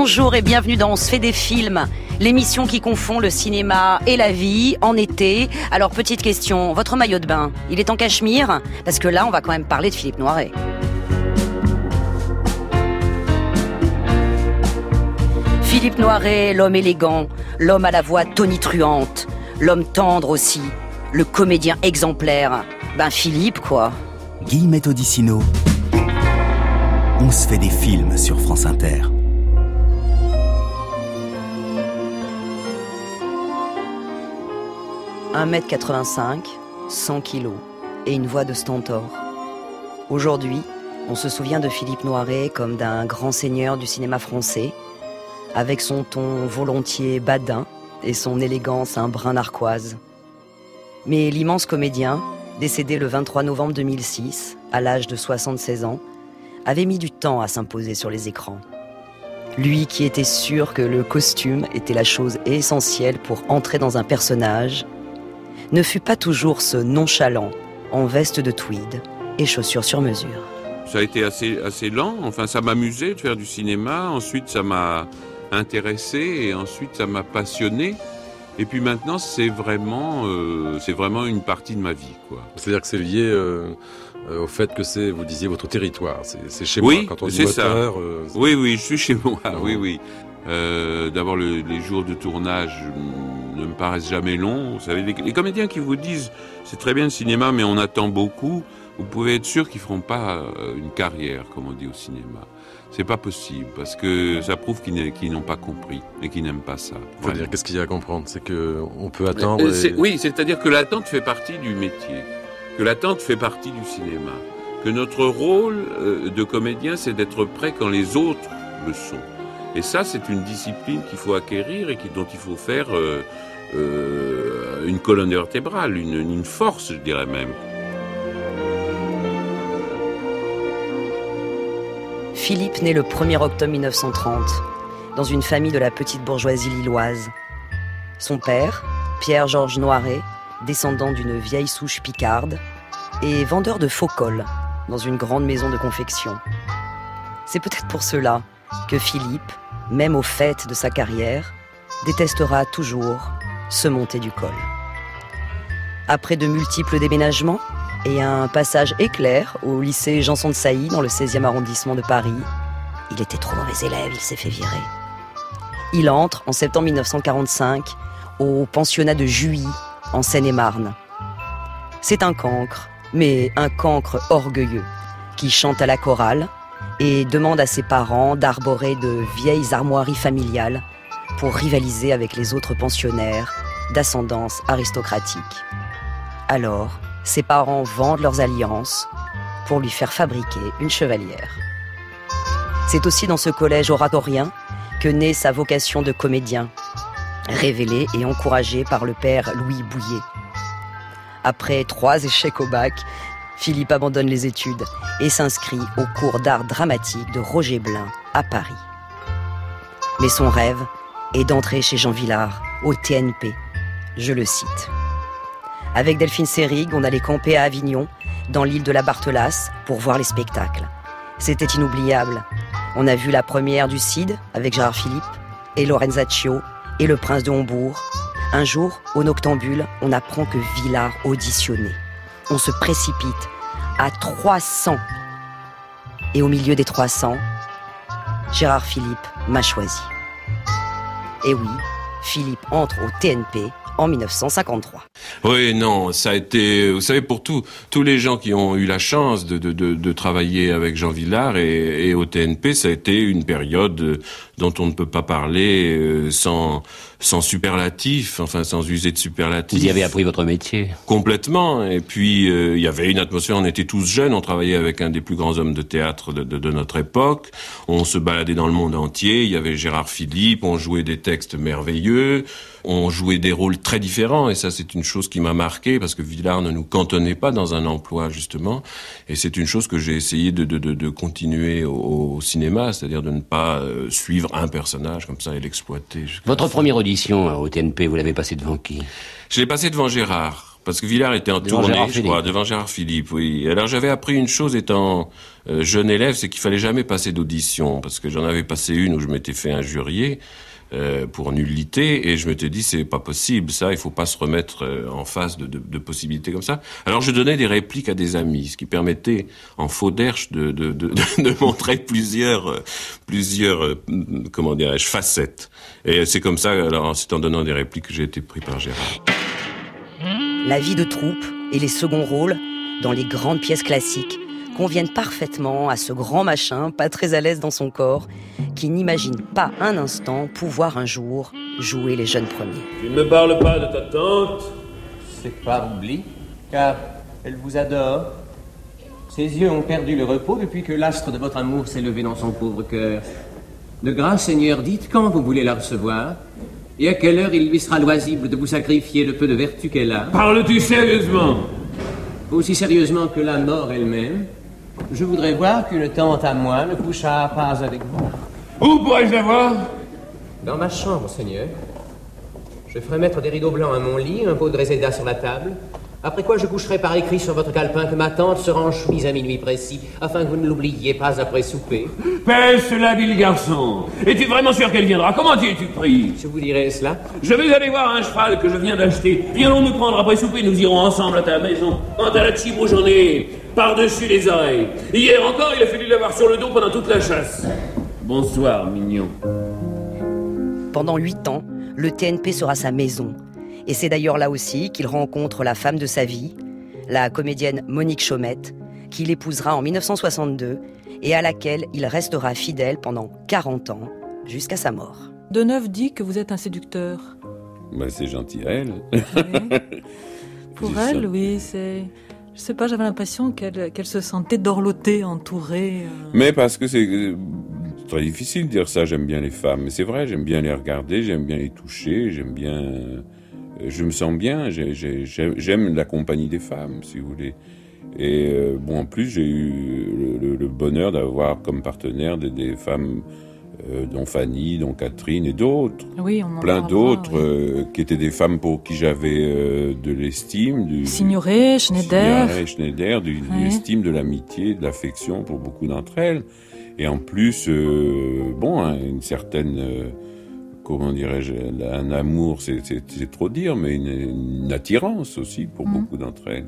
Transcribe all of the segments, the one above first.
Bonjour et bienvenue dans On se fait des films, l'émission qui confond le cinéma et la vie en été. Alors petite question, votre maillot de bain, il est en cachemire? Parce que là, on va quand même parler de Philippe Noiret. Philippe Noiret, l'homme élégant, l'homme à la voix tonitruante, l'homme tendre aussi, le comédien exemplaire. Ben Philippe, quoi. Guillemette Odissino. On se fait des films sur France Inter. « 1m85, 100 kg et une voix de stentor. Aujourd'hui, on se souvient de Philippe Noiret comme d'un grand seigneur du cinéma français, avec son ton volontiers badin et son élégance un brin narquoise. Mais l'immense comédien, décédé le 23 novembre 2006, à l'âge de 76 ans, avait mis du temps à s'imposer sur les écrans. Lui qui était sûr que le costume était la chose essentielle pour entrer dans un personnage, ne fut pas toujours ce nonchalant en veste de tweed et chaussures sur mesure. Ça a été assez, assez lent, enfin ça m'amusait de faire du cinéma, ensuite ça m'a intéressé et ensuite ça m'a passionné. Et puis maintenant, c'est vraiment, euh, c'est vraiment une partie de ma vie, quoi. C'est-à-dire que c'est lié euh, euh, au fait que c'est, vous disiez, votre territoire. C'est chez oui, moi. Quand on dit ça. moteur, euh, c'est- Oui, oui, je suis chez moi. Oui, oui. Euh, D'abord, le- les jours de tournage ne me paraissent jamais longs. Vous savez, les, les comédiens qui vous disent c'est très bien le cinéma, mais on attend beaucoup. Vous pouvez être sûr qu'ils feront pas euh, une carrière, comme on dit au cinéma. C'est pas possible parce que ça prouve qu'ils n'ont pas compris et qu'ils n'aiment pas ça. Faut dire, qu'est-ce qu'il y a à comprendre? C'est que on peut attendre. Euh, et- Oui, c'est-à-dire que l'attente fait partie du métier, que l'attente fait partie du cinéma, que notre rôle de comédien, c'est d'être prêt quand les autres le sont. Et ça, c'est une discipline qu'il faut acquérir et qui, dont il faut faire euh, euh, une colonne vertébrale, une, une force, je dirais même. Philippe naît le 1er octobre 1930 dans une famille de la petite bourgeoisie lilloise. Son père, Pierre-Georges Noiret, descendant d'une vieille souche picarde, est vendeur de faux cols dans une grande maison de confection. C'est peut-être pour cela que Philippe, même au fait de sa carrière, détestera toujours se monter du col. Après de multiples déménagements, et un passage éclair au lycée Janson de Sailly dans le 16e arrondissement de Paris. Il était trop mauvais élève, il s'est fait virer. Il entre en septembre 1945 au pensionnat de Juilly, en Seine-et-Marne. C'est un cancre, mais un cancre orgueilleux, qui chante à la chorale et demande à ses parents d'arborer de vieilles armoiries familiales pour rivaliser avec les autres pensionnaires d'ascendance aristocratique. Alors, ses parents vendent leurs alliances pour lui faire fabriquer une chevalière. C'est aussi dans ce collège oratorien que naît sa vocation de comédien, révélée et encouragée par le père Louis Bouillet. Après trois échecs au bac, Philippe abandonne les études et s'inscrit au cours d'art dramatique de Roger Blin à Paris. Mais son rêve est d'entrer chez Jean Villard au TNP. Je le cite. Avec Delphine Seyrig, on allait camper à Avignon, dans l'île de la Barthelasse, pour voir les spectacles. C'était inoubliable. On a vu la première du Cid avec Gérard Philippe et Lorenzaccio et le prince de Hombourg. Un jour, au Noctambule, on apprend que Villard auditionnait. On se précipite à 300. Et au milieu des 300, Gérard Philippe m'a choisi. Et oui, Philippe entre au TNP en 1953. Oui, non, ça a été, vous savez, pour tous tous les gens qui ont eu la chance de, de, de, travailler avec Jean Villard et, au TNP, ça a été une période dont on ne peut pas parler euh, sans sans superlatif, enfin sans user de superlatif. Vous y avez appris votre métier. Complètement. Et puis, euh, il y avait une atmosphère, on était tous jeunes, on travaillait avec un des plus grands hommes de théâtre de, de, de notre époque, on se baladait dans le monde entier, il y avait Gérard Philippe, on jouait des textes merveilleux, on jouait des rôles très différents, et ça c'est une chose qui m'a marqué, parce que Villard ne nous cantonnait pas dans un emploi, justement, et c'est une chose que j'ai essayé de, de, de, de continuer au, au cinéma, c'est-à-dire de ne pas euh, suivre un personnage comme ça et l'exploiter. Votre première audition euh, au TNP, vous l'avez passée devant qui? Je l'ai passé devant Gérard. parce que Villard était en Devant tournée, Gérard je crois, devant Gérard Philippe, oui. Alors j'avais appris une chose étant euh, jeune élève, c'est qu'il fallait jamais passer d'audition, parce que j'en avais passé une où je m'étais fait injurier euh, pour nullité, et je m'étais dit c'est pas possible, ça, il faut pas se remettre euh, en face de, de, de possibilités comme ça. Alors je donnais des répliques à des amis, ce qui permettait en faux d'erche de, de, de, de montrer plusieurs, euh, plusieurs, euh, comment dirais-je, facettes. Et c'est comme ça, alors c'est en donnant des répliques que j'ai été pris par Gérard. La vie de troupe et les seconds rôles dans les grandes pièces classiques conviennent parfaitement à ce grand machin, pas très à l'aise dans son corps, qui n'imagine pas un instant pouvoir un jour jouer les jeunes premiers. Tu ne me parles pas de ta tante C'est pas oubli, car elle vous adore. Ses yeux ont perdu le repos depuis que l'astre de votre amour s'est levé dans son pauvre cœur. De grâce, Seigneur, dites quand vous voulez la recevoir, et à quelle heure il lui sera loisible de vous sacrifier le peu de vertu qu'elle a. Parles-tu sérieusement? Aussi sérieusement que la mort elle-même, je voudrais voir qu'une tante à moi ne couchât pas avec vous. Où pourrais-je la voir? Dans ma chambre, Seigneur. Je ferai mettre des rideaux blancs à mon lit, un pot de réséda sur la table, après quoi je coucherai par écrit sur votre calepin que ma tante sera en chemise à minuit précis, afin que vous ne l'oubliez pas après souper. Pèse cela, vil garçon. Es-tu vraiment sûr qu'elle viendra? Comment y es-tu pris? Je vous dirai cela. Je vais aller voir un cheval que je viens d'acheter. Viens nous prendre après souper, nous irons ensemble à ta maison. Quant à la chibou, j'en ai par-dessus les oreilles. Hier encore, il a fallu l'avoir sur le dos pendant toute la chasse. Bonsoir, mignon. Pendant huit ans, le TNP sera sa maison. Et c'est d'ailleurs là aussi qu'il rencontre la femme de sa vie, la comédienne Monique Chaumette, qu'il épousera en 1962 et à laquelle il restera fidèle pendant 40 ans, jusqu'à sa mort. Deneuve dit que vous êtes un séducteur. Bah, c'est gentil à elle. Oui. Pour ça. elle, oui, c'est. Je sais pas, j'avais l'impression qu'elle qu'elle se sentait dorlotée, entourée. euh. Mais parce que c'est euh, très difficile de dire ça, j'aime bien les femmes. Mais c'est vrai, j'aime bien les regarder, j'aime bien les toucher, j'aime bien... euh, Je me sens bien, j'ai- j'ai- j'ai- j'aime la compagnie des femmes, si vous voulez. Et bon, en plus, j'ai eu le, bonheur d'avoir comme partenaire des femmes, euh, dont Fanny, dont Catherine et d'autres Oui, on en plein d'autres euh, qui étaient des femmes pour qui j'avais euh, de l'estime, du Signoret, Schneider. Signoret, Schneider, du, de Ouais. l'estime, de l'amitié, de l'affection pour beaucoup d'entre elles. Et en plus, euh, bon, hein, une certaine, euh, comment dirais-je, un amour, c'est- trop dire, mais une, une attirance aussi pour Mhm. beaucoup d'entre elles.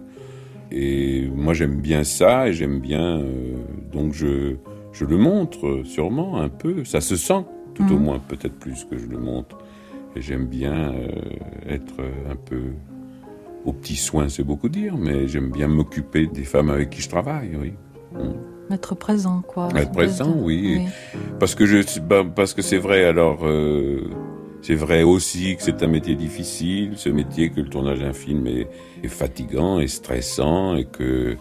Et moi, j'aime bien ça, et j'aime bien, euh, donc je, je le montre sûrement un peu. Ça se sent, tout au Mhm. moins, peut-être plus que je le montre. Et j'aime bien euh, être un peu aux petits soins, c'est beaucoup dire, mais j'aime bien m'occuper des femmes avec qui je travaille, oui. Être présent, quoi. Être présent, oui. Parce que je, bah, parce que c'est vrai. Alors, euh, c'est vrai aussi que c'est un métier difficile, ce métier que le tournage d'un film est, est fatigant et stressant et que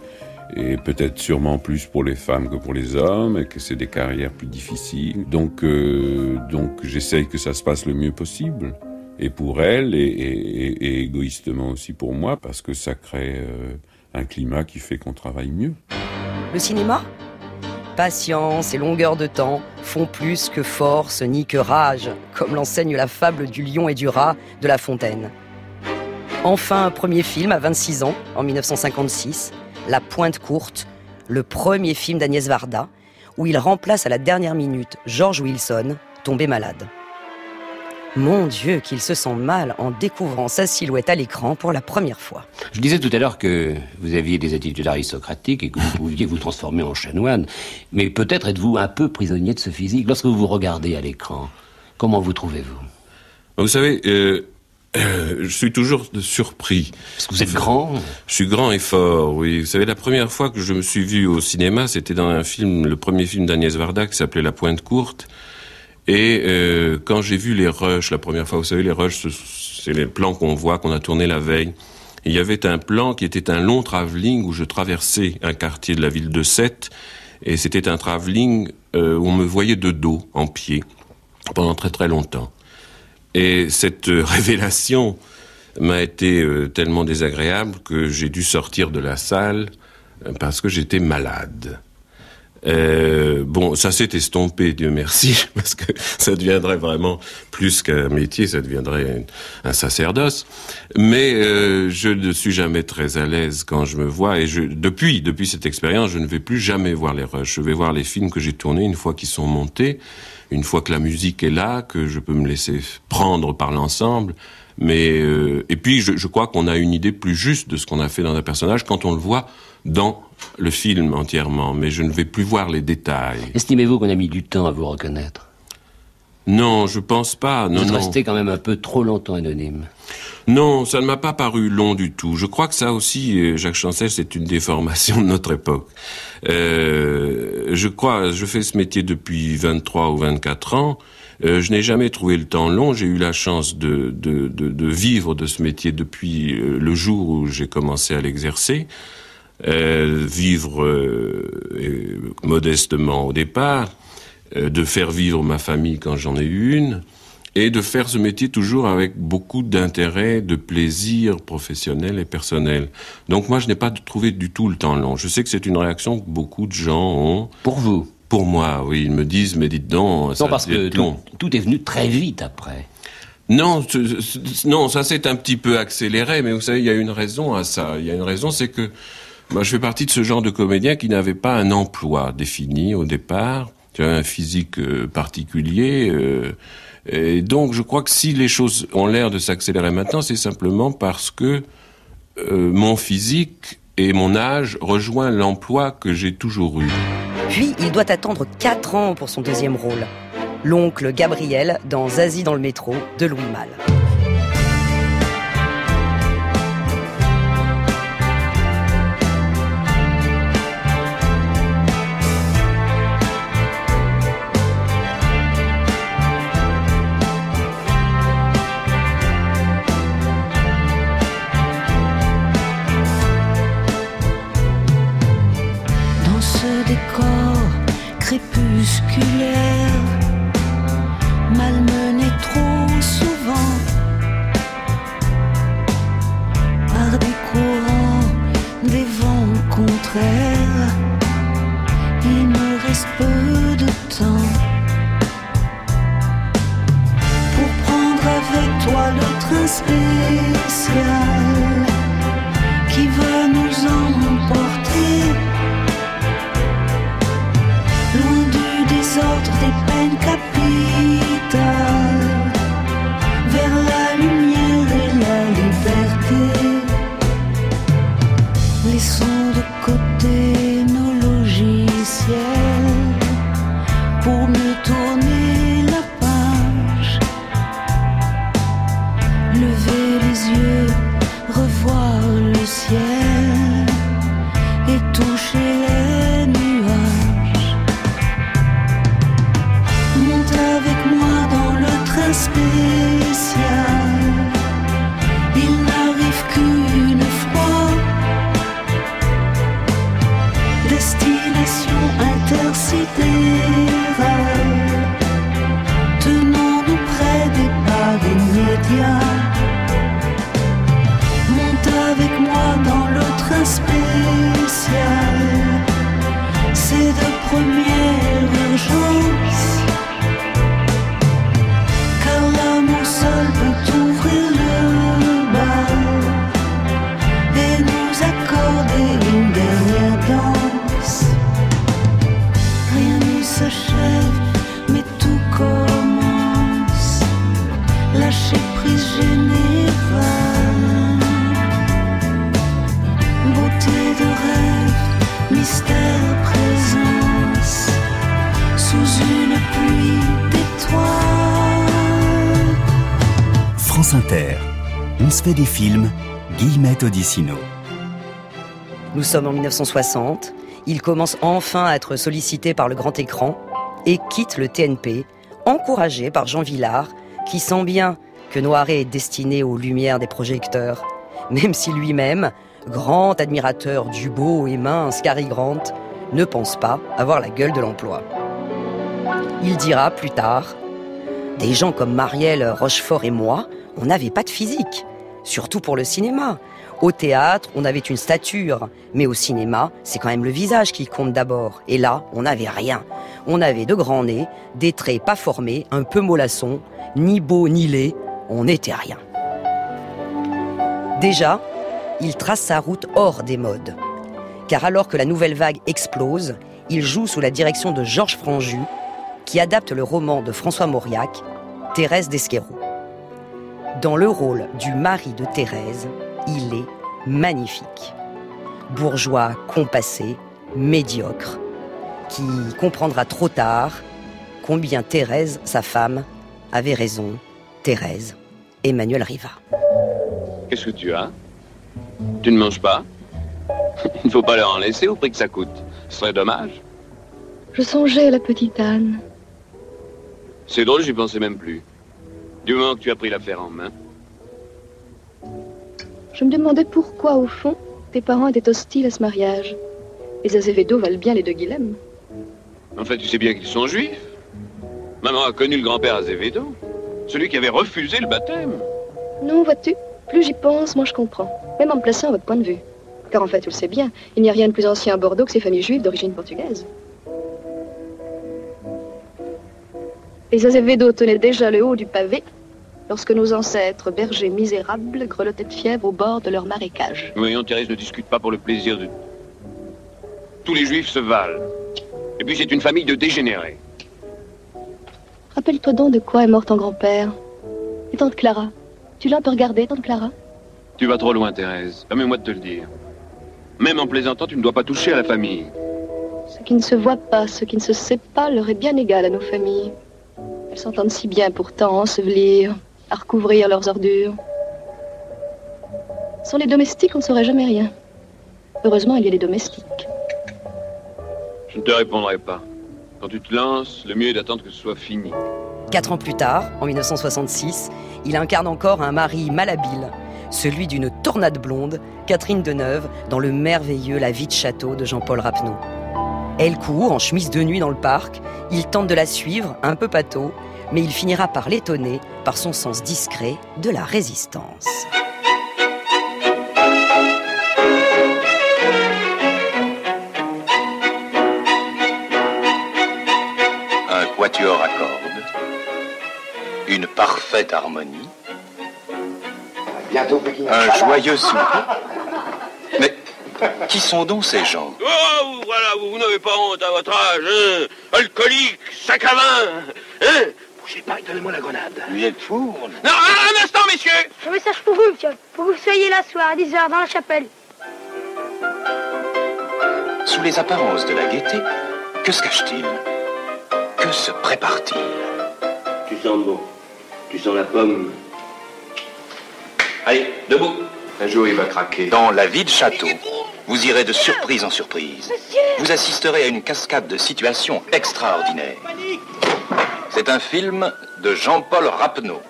et peut-être sûrement plus pour les femmes que pour les hommes et que c'est des carrières plus difficiles. Donc, euh, donc j'essaye que ça se passe le mieux possible. Et pour elle, et, et- et- et égoïstement aussi pour moi, parce que ça crée euh, un climat qui fait qu'on travaille mieux. Le cinéma? Patience et longueur de temps font plus que force ni que rage, comme l'enseigne la fable du lion et du rat de La Fontaine. Enfin, un premier film à 26 ans, en 1956, La Pointe Courte, le premier film d'Agnès Varda, où il remplace à la dernière minute George Wilson, tombé malade. Mon Dieu, qu'il se sent mal en découvrant sa silhouette à l'écran pour la première fois. Je disais tout à l'heure que vous aviez des attitudes aristocratiques et que vous pouviez vous transformer en chanoine, mais peut-être êtes-vous un peu prisonnier de ce physique. Lorsque vous vous regardez à l'écran, comment vous trouvez-vous? Vous savez, euh, euh, je suis toujours surpris. Parce que vous êtes grand Je suis grand et fort, oui. Vous savez, la première fois que je me suis vu au cinéma, c'était dans un film, le premier film d'Agnès Varda qui s'appelait La Pointe Courte. Et euh, quand j'ai vu les rushs la première fois, vous savez, les rushs, ce- c'est les plans qu'on voit, qu'on a tourné la veille. Et il y avait un plan qui était un long travelling où je traversais un quartier de la ville de Sète. Et c'était un travelling euh, où on me voyait de dos, en pied, pendant très très longtemps. Et cette euh, révélation m'a été euh, tellement désagréable que j'ai dû sortir de la salle euh, parce que j'étais malade. Bon, ça s'est estompé, Dieu merci, parce que ça deviendrait vraiment plus qu'un métier, ça deviendrait un, sacerdoce. Mais je ne suis jamais très à l'aise quand je me vois, et depuis, depuis cette expérience, je ne vais plus jamais voir les rushs. Je vais voir les films que j'ai tournés une fois qu'ils sont montés, une fois que la musique est là, que je peux me laisser prendre par l'ensemble. Mais euh, et puis, je, je crois qu'on a une idée plus juste de ce qu'on a fait dans un personnage quand on le voit dans le film entièrement, mais je ne vais plus voir les détails. Estimez-vous qu'on a mis du temps à vous reconnaître? Non, je pense pas. Non, vous non. restez quand même un peu trop longtemps anonyme. Non, ça ne m'a pas paru long du tout. Je crois que ça aussi, euh, Jacques Chancel, c'est une déformation de notre époque. Euh, je crois, je fais ce métier depuis 23 ou 24 ans. Euh, je n'ai jamais trouvé le temps long. J'ai eu la chance de, vivre de ce métier depuis le jour où j'ai commencé à l'exercer. Vivre modestement au départ, de faire vivre ma famille quand j'en ai eu une, et de faire ce métier toujours avec beaucoup d'intérêt, de plaisir professionnel et personnel. Donc moi, je n'ai pas trouvé du tout le temps long. Je sais que c'est une réaction que beaucoup de gens ont. Pour vous Pour moi, oui. Ils me disent, mais dites donc, non, ça parce que tout, tout est venu très vite après. Non, non, ça s'est un petit peu accéléré, mais vous savez, il y a une raison à ça. Il y a une raison, c'est que moi, je fais partie de ce genre de comédien qui n'avait pas un emploi défini au départ. Tu as un physique euh, particulier. Euh, et donc, je crois que si les choses ont l'air de s'accélérer maintenant, c'est simplement parce que euh, mon physique et mon âge rejoignent l'emploi que j'ai toujours eu. Puis, il doit attendre 4 ans pour son deuxième rôle. L'oncle Gabriel dans Zazie dans le métro de Louis Malle. crépuscule. Des films. Guillemette Odissino. Nous sommes en 1960. Il commence enfin à être sollicité par le grand écran et quitte le TNP, encouragé par Jean Villard, qui sent bien que Noiret est destiné aux lumières des projecteurs, même si lui-même, grand admirateur du beau et mince Cary Grant, ne pense pas avoir la gueule de l'emploi. Il dira plus tard Des gens comme Marielle Rochefort et moi, on n'avait pas de physique. Surtout pour le cinéma. Au théâtre, on avait une stature, mais au cinéma, c'est quand même le visage qui compte d'abord. Et là, on n'avait rien. On avait de grands nez, des traits pas formés, un peu mollassons, ni beau ni laid, on n'était rien. Déjà, il trace sa route hors des modes. Car alors que la nouvelle vague explose, il joue sous la direction de Georges Franju, qui adapte le roman de François Mauriac, Thérèse d'Esquerou. Dans le rôle du mari de Thérèse, il est magnifique. Bourgeois compassé, médiocre, qui comprendra trop tard combien Thérèse, sa femme, avait raison. Thérèse, Emmanuel Riva. Qu'est-ce que tu as Tu ne manges pas? Il ne faut pas leur en laisser au prix que ça coûte. Ce serait dommage. Je songeais à la petite Anne. C'est drôle, j'y pensais même plus. Du moment que tu as pris l'affaire en main. Je me demandais pourquoi, au fond, tes parents étaient hostiles à ce mariage. Les Azevedo valent bien les deux Guilhem. En fait, tu sais bien qu'ils sont juifs. Maman a connu le grand-père Azevedo. Celui qui avait refusé le baptême. Non, vois-tu, plus j'y pense, moins je comprends. Même en me plaçant à votre point de vue. Car en fait, tu le sais bien, il n'y a rien de plus ancien à Bordeaux que ces familles juives d'origine portugaise. Les Azevedo tenaient déjà le haut du pavé lorsque nos ancêtres, bergers misérables, grelottaient de fièvre au bord de leur marécage. Voyons, Thérèse ne discute pas pour le plaisir de... Tous les juifs se valent. Et puis c'est une famille de dégénérés. Rappelle-toi donc de quoi est mort ton grand-père. Et tante Clara Tu l'as un peu regardée, tante Clara? Tu vas trop loin, Thérèse. Permets-moi de te le dire. Même en plaisantant, tu ne dois pas toucher à la famille. Ce qui ne se voit pas, ce qui ne se sait pas, leur est bien égal à nos familles. Elles s'entendent si bien pourtant, ensevelir, à recouvrir leurs ordures. Sans les domestiques, on ne saurait jamais rien. Heureusement, il y a les domestiques. Je ne te répondrai pas. Quand tu te lances, le mieux est d'attendre que ce soit fini. Quatre ans plus tard, en 1966, il incarne encore un mari malhabile, celui d'une tornade blonde, Catherine Deneuve, dans le merveilleux La vie de château de Jean-Paul Rapneau. Elle court en chemise de nuit dans le parc, il tente de la suivre, un peu pâteau, mais il finira par l'étonner par son sens discret de la résistance. Un quatuor à cordes, une parfaite harmonie, un joyeux sourire. Mais qui sont donc ces gens? Oh, voilà, vous, vous n'avez pas honte à votre âge, hein? Alcoolique, sac à vin, hein? Bougez pas donnez-moi la grenade. Vous êtes fous Non, un, un instant, messieurs Un message pour vous, monsieur. Pour que vous soyez là ce soir à 10h dans la chapelle. Sous les apparences de la gaieté, que se cache-t-il? Que se prépare-t-il? Tu sens bon. Tu sens la pomme. Allez, debout. Un jour, il va craquer. Dans la vie de château, vous irez de surprise en surprise. Vous assisterez à une cascade de situations extraordinaires. C'est un film de Jean-Paul Rapneau.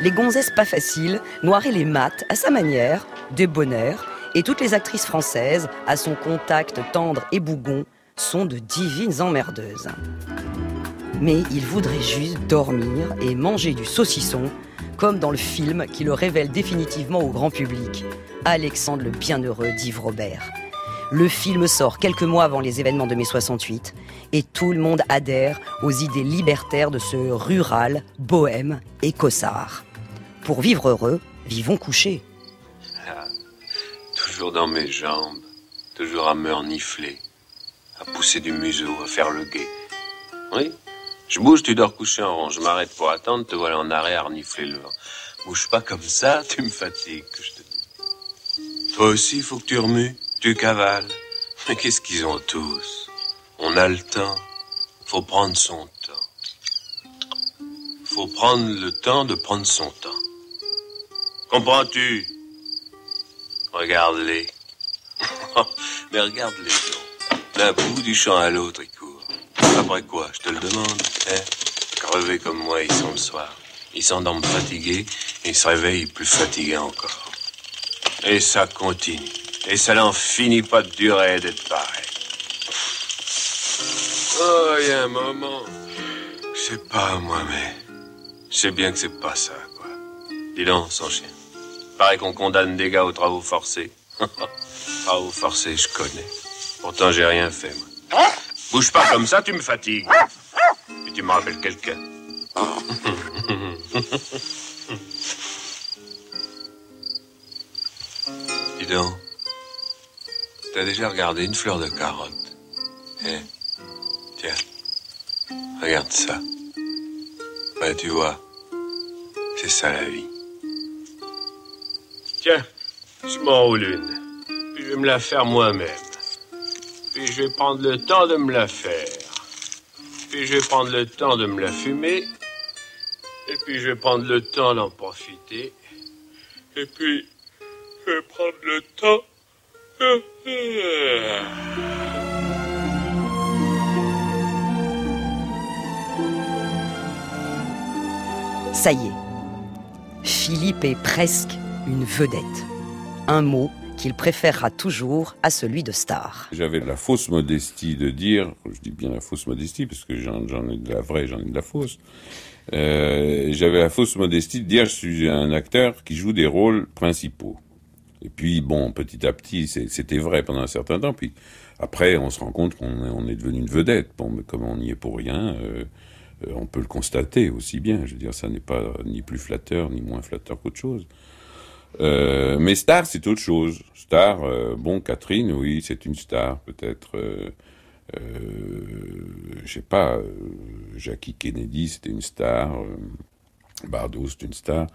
Les gonzesses pas faciles, noirer les maths à sa manière, débonnaire, et toutes les actrices françaises, à son contact tendre et bougon, sont de divines emmerdeuses. Mais il voudrait juste dormir et manger du saucisson, comme dans le film qui le révèle définitivement au grand public, Alexandre le Bienheureux d'Yves Robert. Le film sort quelques mois avant les événements de mai 68 et tout le monde adhère aux idées libertaires de ce rural, bohème et cossard. Pour vivre heureux, vivons couchés. Toujours dans mes jambes, toujours à me renifler, à pousser du museau, à faire le guet. Oui, je bouge, tu dors couché en rond. Je m'arrête pour attendre, te voilà en arrêt à renifler le vent. Bouge pas comme ça, tu me fatigues, je te dis. Toi aussi, faut que tu remues, tu cavales. Mais qu'est-ce qu'ils ont tous? On a le temps. Faut prendre son temps. Faut prendre le temps de prendre son temps. Comprends-tu? Regarde-les. Mais regarde-les donc. D'un bout du champ à l'autre, ils courent. Après quoi, je te le demande, hein? Crevés comme moi, ils sont le soir. Ils s'endorment fatigués, et ils se réveillent plus fatigués encore. Et ça continue. Et ça n'en finit pas de durer d'être pareil. Oh, il y a un moment. Je sais pas, moi, mais. Je sais bien que c'est pas ça, quoi. Dis donc, sans chien. Paraît qu'on condamne des gars aux travaux forcés. travaux forcés, je connais. Pourtant, j'ai rien fait, moi. Bouge pas comme ça, tu me fatigues. Et tu me rappelles quelqu'un. Dis donc. T'as déjà regardé une fleur de carotte Eh Tiens. Regarde ça. Ouais, tu vois. C'est ça la vie. Tiens, je m'enroule une. Puis je vais me la faire moi-même. Puis je vais prendre le temps de me la faire. Puis je vais prendre le temps de me la fumer. Et puis je vais prendre le temps d'en profiter. Et puis je vais prendre le temps. Ça y est, Philippe est presque une vedette. Un mot qu'il préférera toujours à celui de star. J'avais la fausse modestie de dire, je dis bien la fausse modestie parce que j'en ai de la vraie, j'en ai de la fausse. Euh, J'avais la fausse modestie de dire je suis un acteur qui joue des rôles principaux. Et puis bon, petit à petit, c'était vrai pendant un certain temps. Puis après, on se rend compte qu'on on est devenu une vedette. Bon, mais comme on n'y est pour rien, euh, euh, on peut le constater aussi bien. Je veux dire, ça n'est pas ni plus flatteur ni moins flatteur qu'autre chose. Euh, mais star, c'est autre chose. Star, euh, bon, Catherine, oui, c'est une star, peut-être. Euh, je sais pas, Jackie Kennedy, c'était une star. Bardot, c'est une star.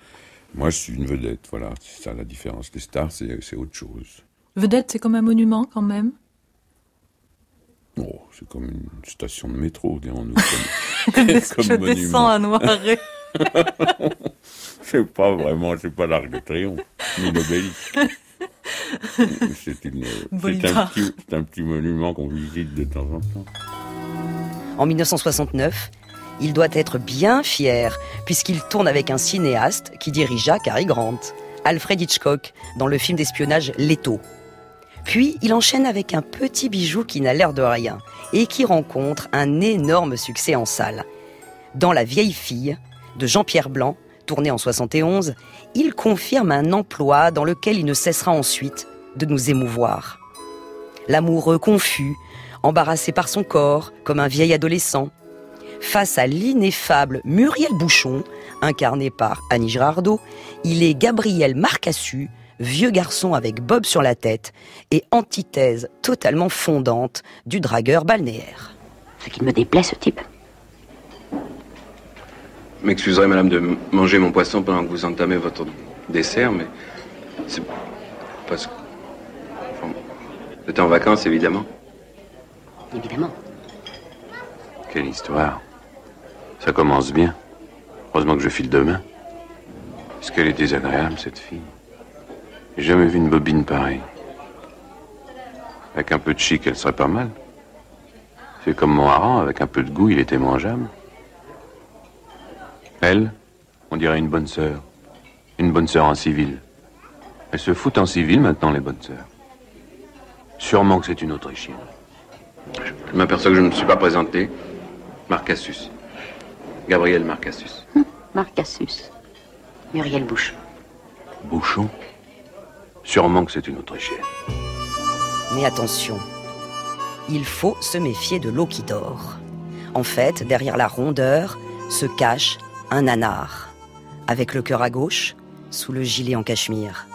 Moi, je suis une vedette, voilà, c'est ça la différence. Les stars, c'est autre chose. Vedette, c'est comme un monument quand même? Oh, c'est comme une station de métro, dirons-nous. Comme, comme je monument. descends à Noiret. c'est pas vraiment, c'est pas l'Arc de Triomphe, ni l'obélisque. c'est un, un, petit monument qu'on visite de temps en temps. En 1969, il doit être bien fier, puisqu'il tourne avec un cinéaste qui dirigea Cary Grant, Alfred Hitchcock, dans le film d'espionnage Leto. Puis il enchaîne avec un petit bijou qui n'a l'air de rien et qui rencontre un énorme succès en salle. Dans La vieille fille de Jean-Pierre Blanc, tourné en 71, il confirme un emploi dans lequel il ne cessera ensuite de nous émouvoir. L'amoureux confus, embarrassé par son corps, comme un vieil adolescent, face à l'ineffable Muriel Bouchon, incarné par Annie Girardot, il est Gabriel Marcassu, vieux garçon avec bob sur la tête et antithèse totalement fondante du dragueur balnéaire. Ce qui me déplaît, ce type. M'excuserez, madame, de manger mon poisson pendant que vous entamez votre dessert, mais c'est parce que... Enfin, vous êtes en vacances, évidemment. Évidemment. Quelle histoire. Ça commence bien. Heureusement que je file demain. Est-ce qu'elle est désagréable, cette fille? J'ai jamais vu une bobine pareille. Avec un peu de chic, elle serait pas mal. C'est comme mon hareng, avec un peu de goût, il était mangeable. Elle, on dirait une bonne sœur. Une bonne sœur en civil. Elle se fout en civil maintenant, les bonnes sœurs. Sûrement que c'est une Autrichienne. Je m'aperçois que je ne me suis pas présenté. Marcassus. Gabriel Marcassus. Hum, Marcassus. Muriel Bouchon. Bouchon Sûrement que c'est une Autrichienne. Mais attention, il faut se méfier de l'eau qui dort. En fait, derrière la rondeur se cache un nanar, avec le cœur à gauche, sous le gilet en cachemire.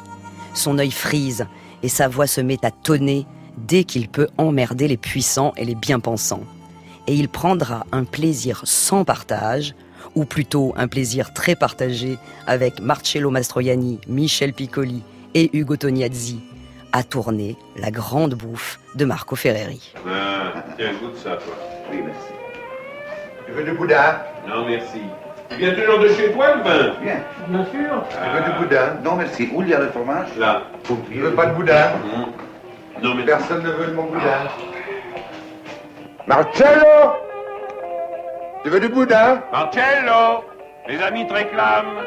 Son œil frise et sa voix se met à tonner dès qu'il peut emmerder les puissants et les bien-pensants. Et il prendra un plaisir sans partage, ou plutôt un plaisir très partagé avec Marcello Mastroianni, Michel Piccoli et Ugo Tognazzi, à tourner la grande bouffe de Marco Ferreri. Ah, tiens, goûte ça, toi. Oui, merci. Tu veux du boudin? Non, merci. Tu viens toujours de chez toi, le vin? Bien. Bien sûr. Tu veux du boudin? Non, merci. Où il y a le fromage? Là. Je veux pas de boudin? Mmh. Non, mais... Personne ne veut de mon boudin. Marcello Tu veux du boudin? Marcello Les amis te réclament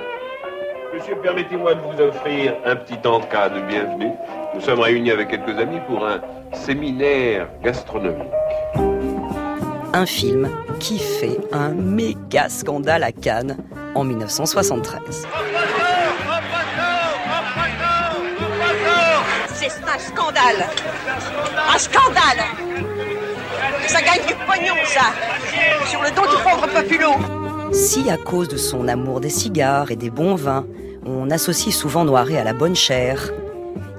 Monsieur, permettez-moi de vous offrir un petit encas de bienvenue. Nous sommes réunis avec quelques amis pour un séminaire gastronomique. Un film qui fait un méga scandale à Cannes en 1973. C'est un scandale Un scandale ça gagne du pognon, ça. Sur le dos du pauvre. Si, à cause de son amour des cigares et des bons vins, on associe souvent Noiret à la bonne chair,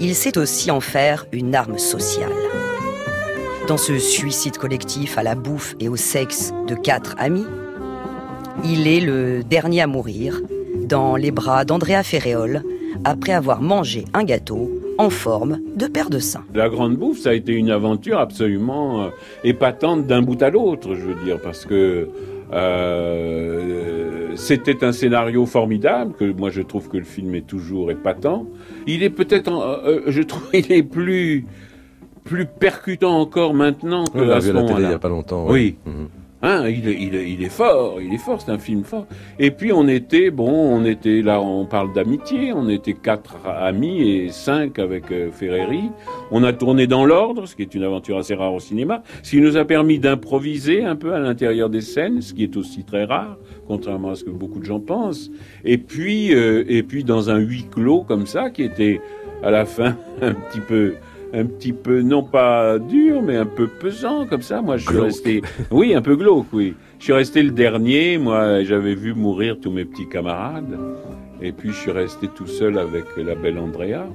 il sait aussi en faire une arme sociale. Dans ce suicide collectif à la bouffe et au sexe de quatre amis, il est le dernier à mourir dans les bras d'Andrea Ferréol après avoir mangé un gâteau en forme de paire de seins. La Grande Bouffe, ça a été une aventure absolument euh, épatante d'un bout à l'autre, je veux dire, parce que euh, c'était un scénario formidable, que moi je trouve que le film est toujours épatant. Il est peut-être, euh, je trouve, il est plus plus percutant encore maintenant que On l'a à vu ce à la télé il moment-là. n'y a pas longtemps. Oui. Mhm. Hein, il, est, il, il est fort, il est fort, c'est un film fort. Et puis on était, bon, on était là, on parle d'amitié, on était quatre amis et cinq avec euh, Ferreri. On a tourné dans l'ordre, ce qui est une aventure assez rare au cinéma, ce qui nous a permis d'improviser un peu à l'intérieur des scènes, ce qui est aussi très rare, contrairement à ce que beaucoup de gens pensent. Et puis, euh, et puis dans un huis clos comme ça, qui était à la fin un petit peu un petit peu, non pas dur, mais un peu pesant, comme ça. Moi, je suis Glauque. resté, oui, un peu glauque, oui. Je suis resté le dernier. Moi, j'avais vu mourir tous mes petits camarades. Et puis, je suis resté tout seul avec la belle Andrea.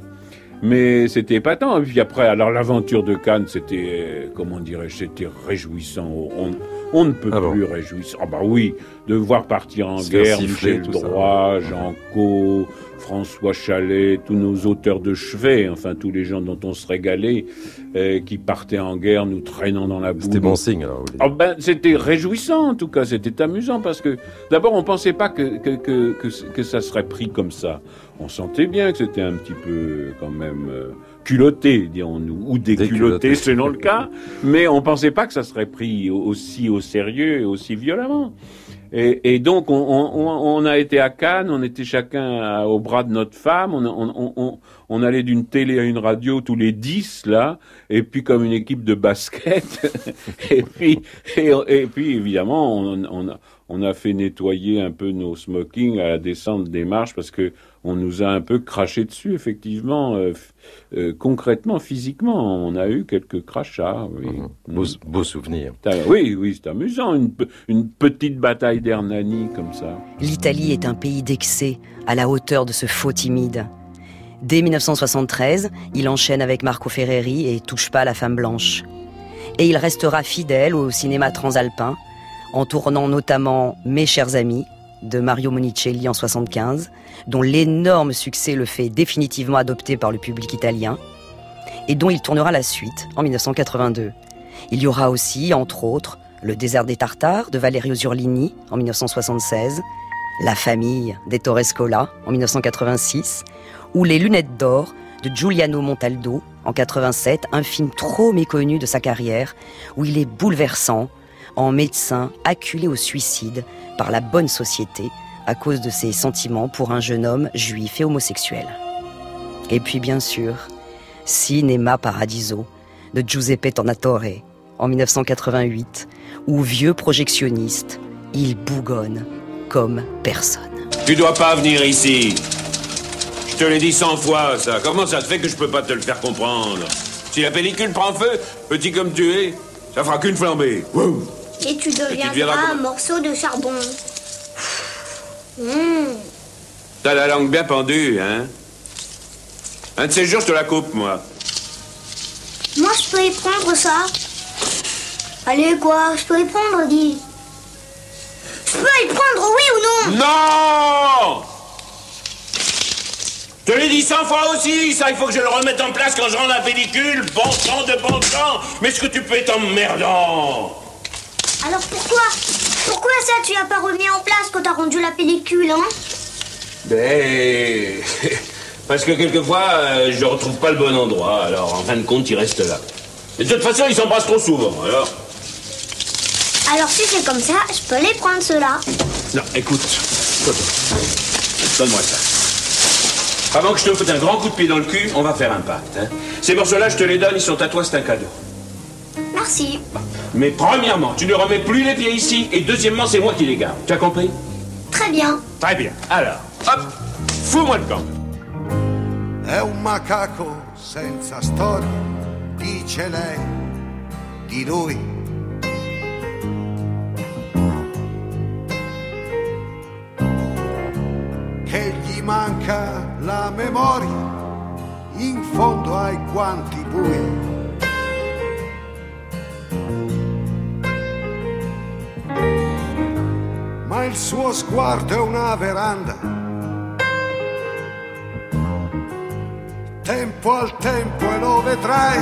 Mais c'était épatant. Et puis après, alors l'aventure de Cannes, c'était, euh, comment dirais-je, c'était réjouissant. On, on ne peut plus réjouissant. Ah bah oui, de voir partir en guerre Michel. Droit, Jean Co, François Chalet, tous nos auteurs de chevet, enfin tous les gens dont on se régalait, euh, qui partaient en guerre, nous traînant dans la boue. C'était bon signe alors. vous Ah ben, c'était réjouissant en tout cas, c'était amusant parce que d'abord on pensait pas que, que, que, que, que ça serait pris comme ça. On sentait bien que c'était un petit peu quand même euh, culotté, dirons-nous, ou déculotté Déculotté. selon le cas, mais on pensait pas que ça serait pris au- aussi au sérieux et aussi violemment. Et, et donc on, on, on a été à Cannes, on était chacun à- au bras de notre femme, on, allait d'une télé à une radio tous les dix là, et puis comme une équipe de basket, et puis et, et puis évidemment on, on, a, on a fait nettoyer un peu nos smokings à la descente des marches parce que on nous a un peu craché dessus effectivement, euh, euh, concrètement, physiquement, on a eu quelques crachats. Oui. Beau, beau souvenir. Oui, oui, c'est amusant, une, une petite bataille d'Hernani comme ça. L'Italie est un pays d'excès, à la hauteur de ce faux timide. Dès 1973, il enchaîne avec Marco Ferreri et touche pas à la femme blanche. Et il restera fidèle au cinéma transalpin, en tournant notamment Mes chers amis de Mario Monicelli en 75, dont l'énorme succès le fait définitivement adopter par le public italien, et dont il tournera la suite en 1982. Il y aura aussi, entre autres, Le désert des Tartares de Valerio Zurlini en 1976, La famille des Torrescola en 1986, ou Les lunettes d'or de Giuliano Montaldo en 87, un film trop méconnu de sa carrière, où il est bouleversant en médecin acculé au suicide par la bonne société à cause de ses sentiments pour un jeune homme juif et homosexuel. Et puis bien sûr, Cinema Paradiso de Giuseppe Tornatore en 1988, où vieux projectionniste, il bougonne comme personne. Tu dois pas venir ici. Je te l'ai dit cent fois, ça. Comment ça te fait que je peux pas te le faire comprendre? Si la pellicule prend feu, petit comme tu es, ça fera qu'une flambée. Et tu deviendras deviendras un morceau de charbon. Mmh. T'as la langue bien pendue, hein Un de ces jours, je te la coupe, moi. Moi, je peux y prendre ça. Allez, quoi Je peux y prendre, dis. Je peux y prendre, oui ou non? Non Je te l'ai dit cent fois aussi, ça, il faut que je le remette en place quand je rends la pellicule. Bon sang de bon sang Mais est-ce que tu peux être emmerdant? Alors pourquoi Pourquoi ça, tu l'as pas remis en place quand t'as rendu la pellicule, hein? Ben... Parce que quelquefois, euh, je retrouve pas le bon endroit, alors en fin de compte, il reste là. Et de toute façon, ils s'embrassent trop souvent, alors... Alors si c'est comme ça, je peux les prendre, ceux-là. Non, écoute, donne-moi ça. Avant que je te foute un grand coup de pied dans le cul, on va faire un pacte. hein. Ces morceaux-là, je te les donne, ils sont à toi, c'est un cadeau. Merci. Mais premièrement, tu ne remets plus les pieds ici, et deuxièmement, c'est moi qui les garde. Tu as compris? Très bien. Très bien. Alors, hop, fous-moi le camp. è un macaco senza storia, dice lei di lui. Che gli manca la memoria in fondo ai guanti bui. Il suo sguardo è una veranda. Tempo al tempo e lo vedrai.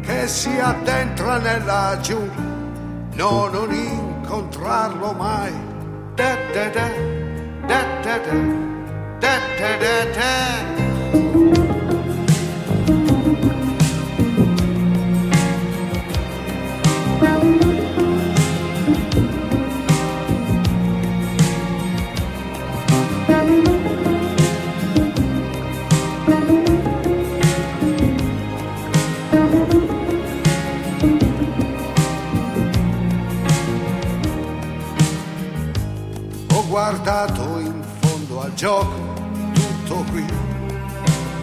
Che si addentra nella giungla, no, non incontrarlo mai. Da, da, da, da, da, da, da, da, da, da. Gioco, tutto qui,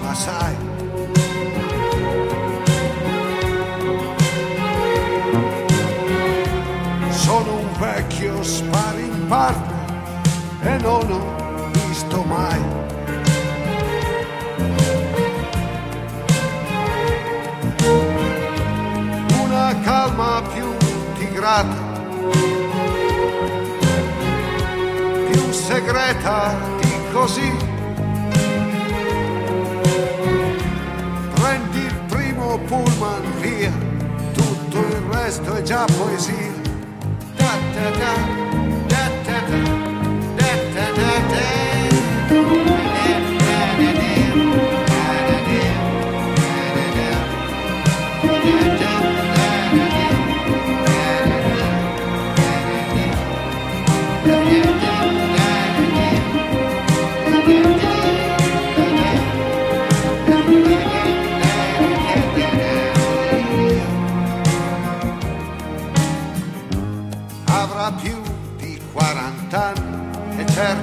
ma sai. Sono un vecchio sparring partner e non ho visto mai. Una calma più tigrata più segreta così. Prendi il primo pullman via, tutto il resto è già poesia. Da da da, da da da, da da da.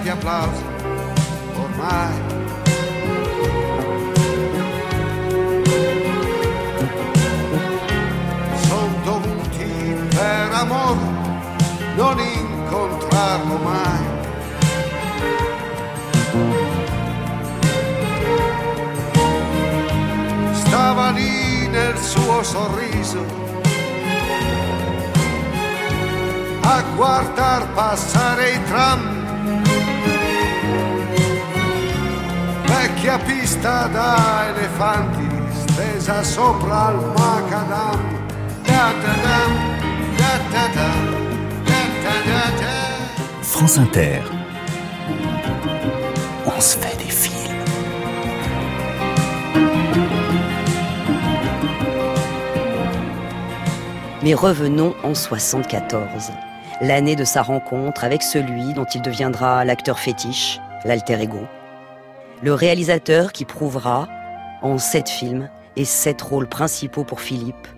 Certi applausi ormai. Sono dovuti per amore non incontrarlo mai. Stava lì nel suo sorriso a guardar passare i tram. Vecchia pista da elefanti stesa sopra il macadam. France Inter. On se fait des films. Mais revenons en 74, l'année de sa rencontre avec celui dont il deviendra l'acteur fétiche, l'alter ego. Le réalisateur qui prouvera, en sept films et sept rôles principaux pour Philippe,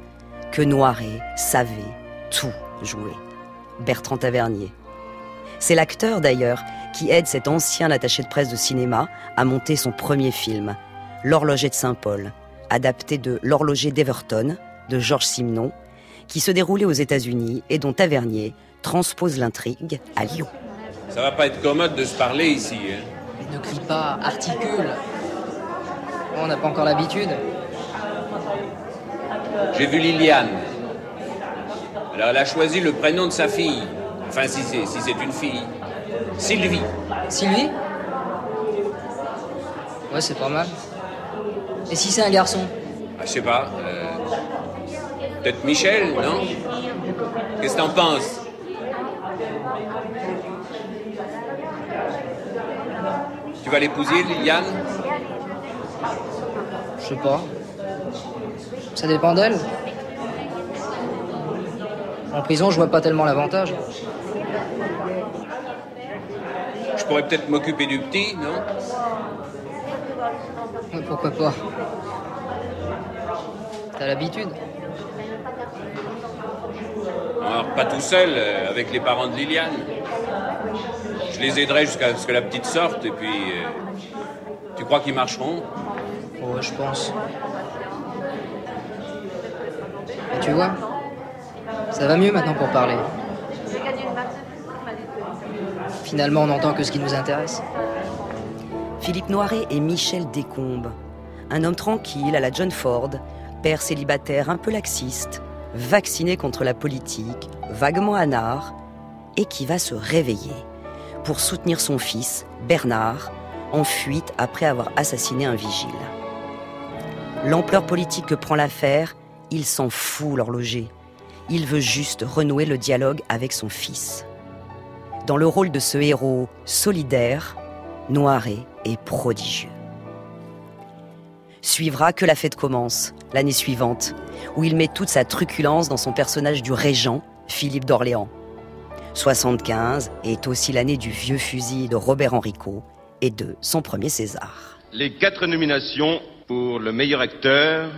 que Noiret savait tout jouer. Bertrand Tavernier. C'est l'acteur d'ailleurs qui aide cet ancien attaché de presse de cinéma à monter son premier film, L'horloger de Saint-Paul, adapté de L'horloger d'Everton de Georges Simenon, qui se déroulait aux États-Unis et dont Tavernier transpose l'intrigue à Lyon. Ça va pas être commode de se parler ici. Hein? Ne crie pas, articule. On n'a pas encore l'habitude. J'ai vu Liliane. Alors elle a choisi le prénom de sa fille. Enfin, si c'est si c'est une fille. Sylvie. Sylvie Ouais, c'est pas mal. Et si c'est un garçon Ah, je sais pas. euh, Peut-être Michel, non Qu'est-ce que t'en penses? Tu vas l'épouser, Liliane? Je sais pas. Ça dépend d'elle. En prison, je vois pas tellement l'avantage. Je pourrais peut-être m'occuper du petit, non? Ouais, pourquoi pas T'as l'habitude Alors, pas tout seul, euh, avec les parents de Liliane. Je les aiderai jusqu'à ce que la petite sorte, et puis... euh, tu crois qu'ils marcheront? Oh, je pense. Et tu vois, ça va mieux maintenant pour parler. Finalement, on n'entend que ce qui nous intéresse. Philippe Noiret et Michel Descombes. Un homme tranquille à la John Ford, père célibataire un peu laxiste, vacciné contre la politique, vaguement anard, et qui va se réveiller pour soutenir son fils, Bernard, en fuite après avoir assassiné un vigile. L'ampleur politique que prend l'affaire, il s'en fout l'horloger. Il veut juste renouer le dialogue avec son fils. Dans le rôle de ce héros solidaire, Noiret et prodigieux. Suivra que la fête commence, l'année suivante, où il met toute sa truculence dans son personnage du régent, Philippe d'Orléans. 75 est aussi l'année du vieux fusil de Robert Enrico et de son premier César. Les quatre nominations pour le meilleur acteur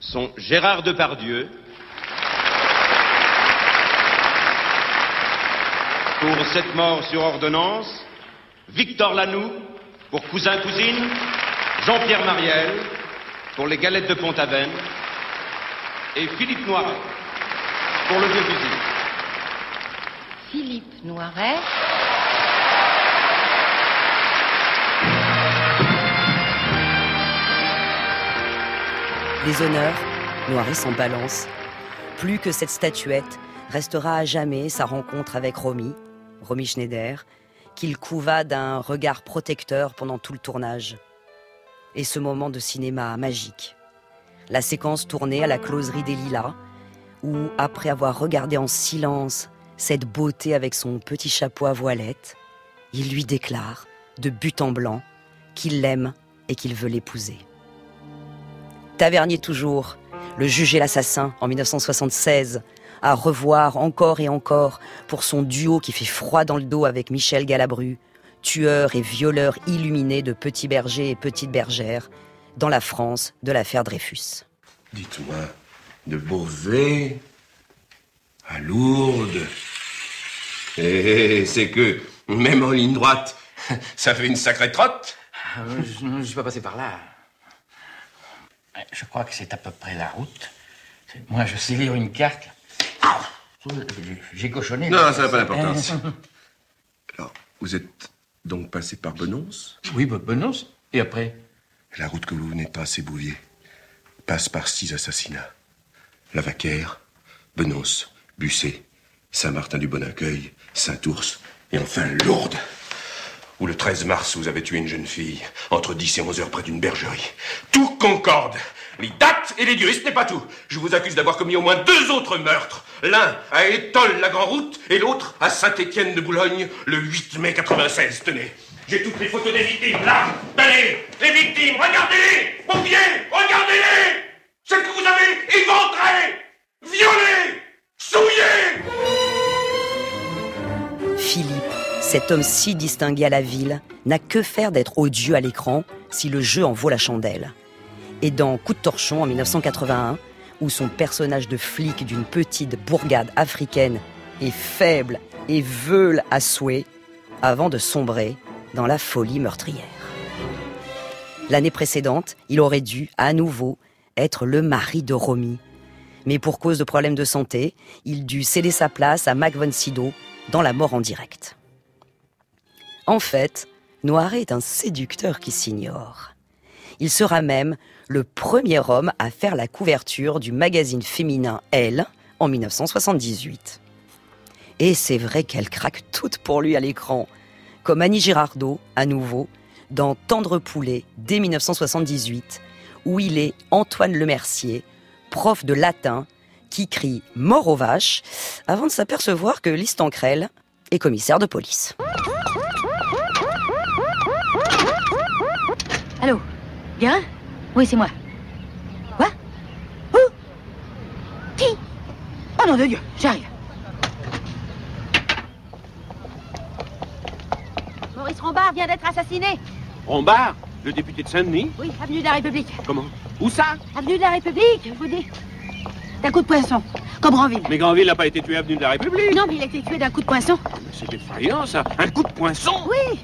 sont Gérard Depardieu pour Cette mort sur ordonnance, Victor Lanoux pour Cousin Cousine, Jean-Pierre Mariel pour Les Galettes de Pont-Aven et Philippe Noiret pour Le Vieux Fusil. Philippe Noiret. Les honneurs, Noiret s'en balance. Plus que cette statuette, restera à jamais sa rencontre avec Romy, Romy Schneider, qu'il couva d'un regard protecteur pendant tout le tournage. Et ce moment de cinéma magique. La séquence tournée à la closerie des Lilas, où, après avoir regardé en silence cette beauté avec son petit chapeau à voilette, il lui déclare, de but en blanc, qu'il l'aime et qu'il veut l'épouser. Tavernier toujours, le juge et l'assassin en 1976, à revoir encore et encore pour son duo qui fait froid dans le dos avec Michel Galabru, tueur et violeur illuminé de petits bergers et petites bergères, dans la France de l'affaire Dreyfus. Dites-moi, de Beauvais à Lourdes. Eh, c'est que, même en ligne droite, ça fait une sacrée trotte. Je ne suis pas passé par là. Je crois que c'est à peu près la route. Moi, je sais lire une carte. Ah J'ai cochonné. Non, ça n'a pas d'importance. Alors, vous êtes donc passé par Benonce Oui, Be- Benonce. Et après? La route que vous venez de tracer, Bouvier, passe par six assassinats. Lavaquère, Benonce, Busset, Saint-Martin du Bon-Accueil, Saint-Ours et enfin Lourdes. Où le 13 mars, vous avez tué une jeune fille entre 10 et 11 heures près d'une bergerie. Tout concorde. Les dates et les durées, ce n'est pas tout. Je vous accuse d'avoir commis au moins deux autres meurtres. L'un à Étole, la Grand Route, et l'autre à Saint-Étienne de Boulogne, le 8 mai 96. Tenez, j'ai toutes les photos des victimes, là. Tenez, les victimes, regardez-les Mon pied, regardez-les Celles que vous avez éventrées, Philippe, cet homme si distingué à la ville, n'a que faire d'être odieux à l'écran si le jeu en vaut la chandelle. Et dans Coup de torchon en 1981, où son personnage de flic d'une petite bourgade africaine est faible et veule à souhait, avant de sombrer dans la folie meurtrière. L'année précédente, il aurait dû, à nouveau, être le mari de Romy. Mais pour cause de problèmes de santé, il dut céder sa place à Mac von dans La mort en direct. En fait, Noiret est un séducteur qui s'ignore. Il sera même le premier homme à faire la couverture du magazine féminin Elle en 1978. Et c'est vrai qu'elle craque toute pour lui à l'écran, comme Annie Girardot, à nouveau, dans Tendre Poulet, dès 1978, où il est Antoine Lemercier, prof de latin, qui crie mort aux vaches, avant de s'apercevoir que Listancrel est commissaire de police. Allô? Guérin? Oui, c'est moi. Quoi? Où? Qui? Oh nom de Dieu, j'arrive. Maurice Rombard vient d'être assassiné. Rombard, le député de Saint-Denis? Oui, avenue de la République. Comment? Où ça? Avenue de la République, je vous dis. D'un coup de poinçon, comme Granville. Mais Granville n'a pas été tué avenue de la République. Non, mais il a été tué d'un coup de poinçon. C'est effrayant, ça. Un coup de poinçon Oui.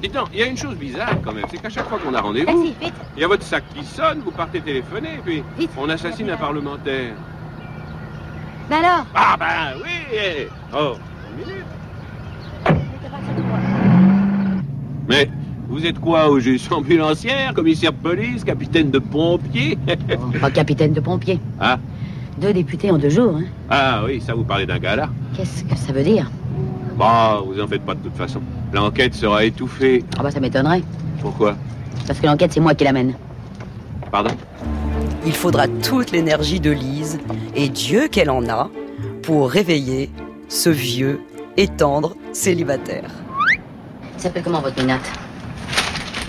Dites donc, il y a une chose bizarre quand même, c'est qu'à chaque fois qu'on a rendez-vous, Vas-y, vite. il y a votre sac qui sonne, vous partez téléphoner, puis on assassine un parlementaire. Ben alors Ah ben oui. Oh, une minute. Mais vous êtes quoi au juste Ambulancière, commissaire de police, capitaine de pompiers? Pas capitaine de pompiers. Ah, Deux députés en deux jours, hein. ah oui, ça vous parlez d'un gars là Qu'est-ce que ça veut dire? Bah, vous en faites pas de toute façon. L'enquête sera étouffée. Ah bah ça m'étonnerait. Pourquoi? Parce que l'enquête, c'est moi qui l'amène. Pardon? Il faudra toute l'énergie de Lise, et Dieu qu'elle en a, pour réveiller ce vieux et tendre célibataire. Il s'appelle comment votre minate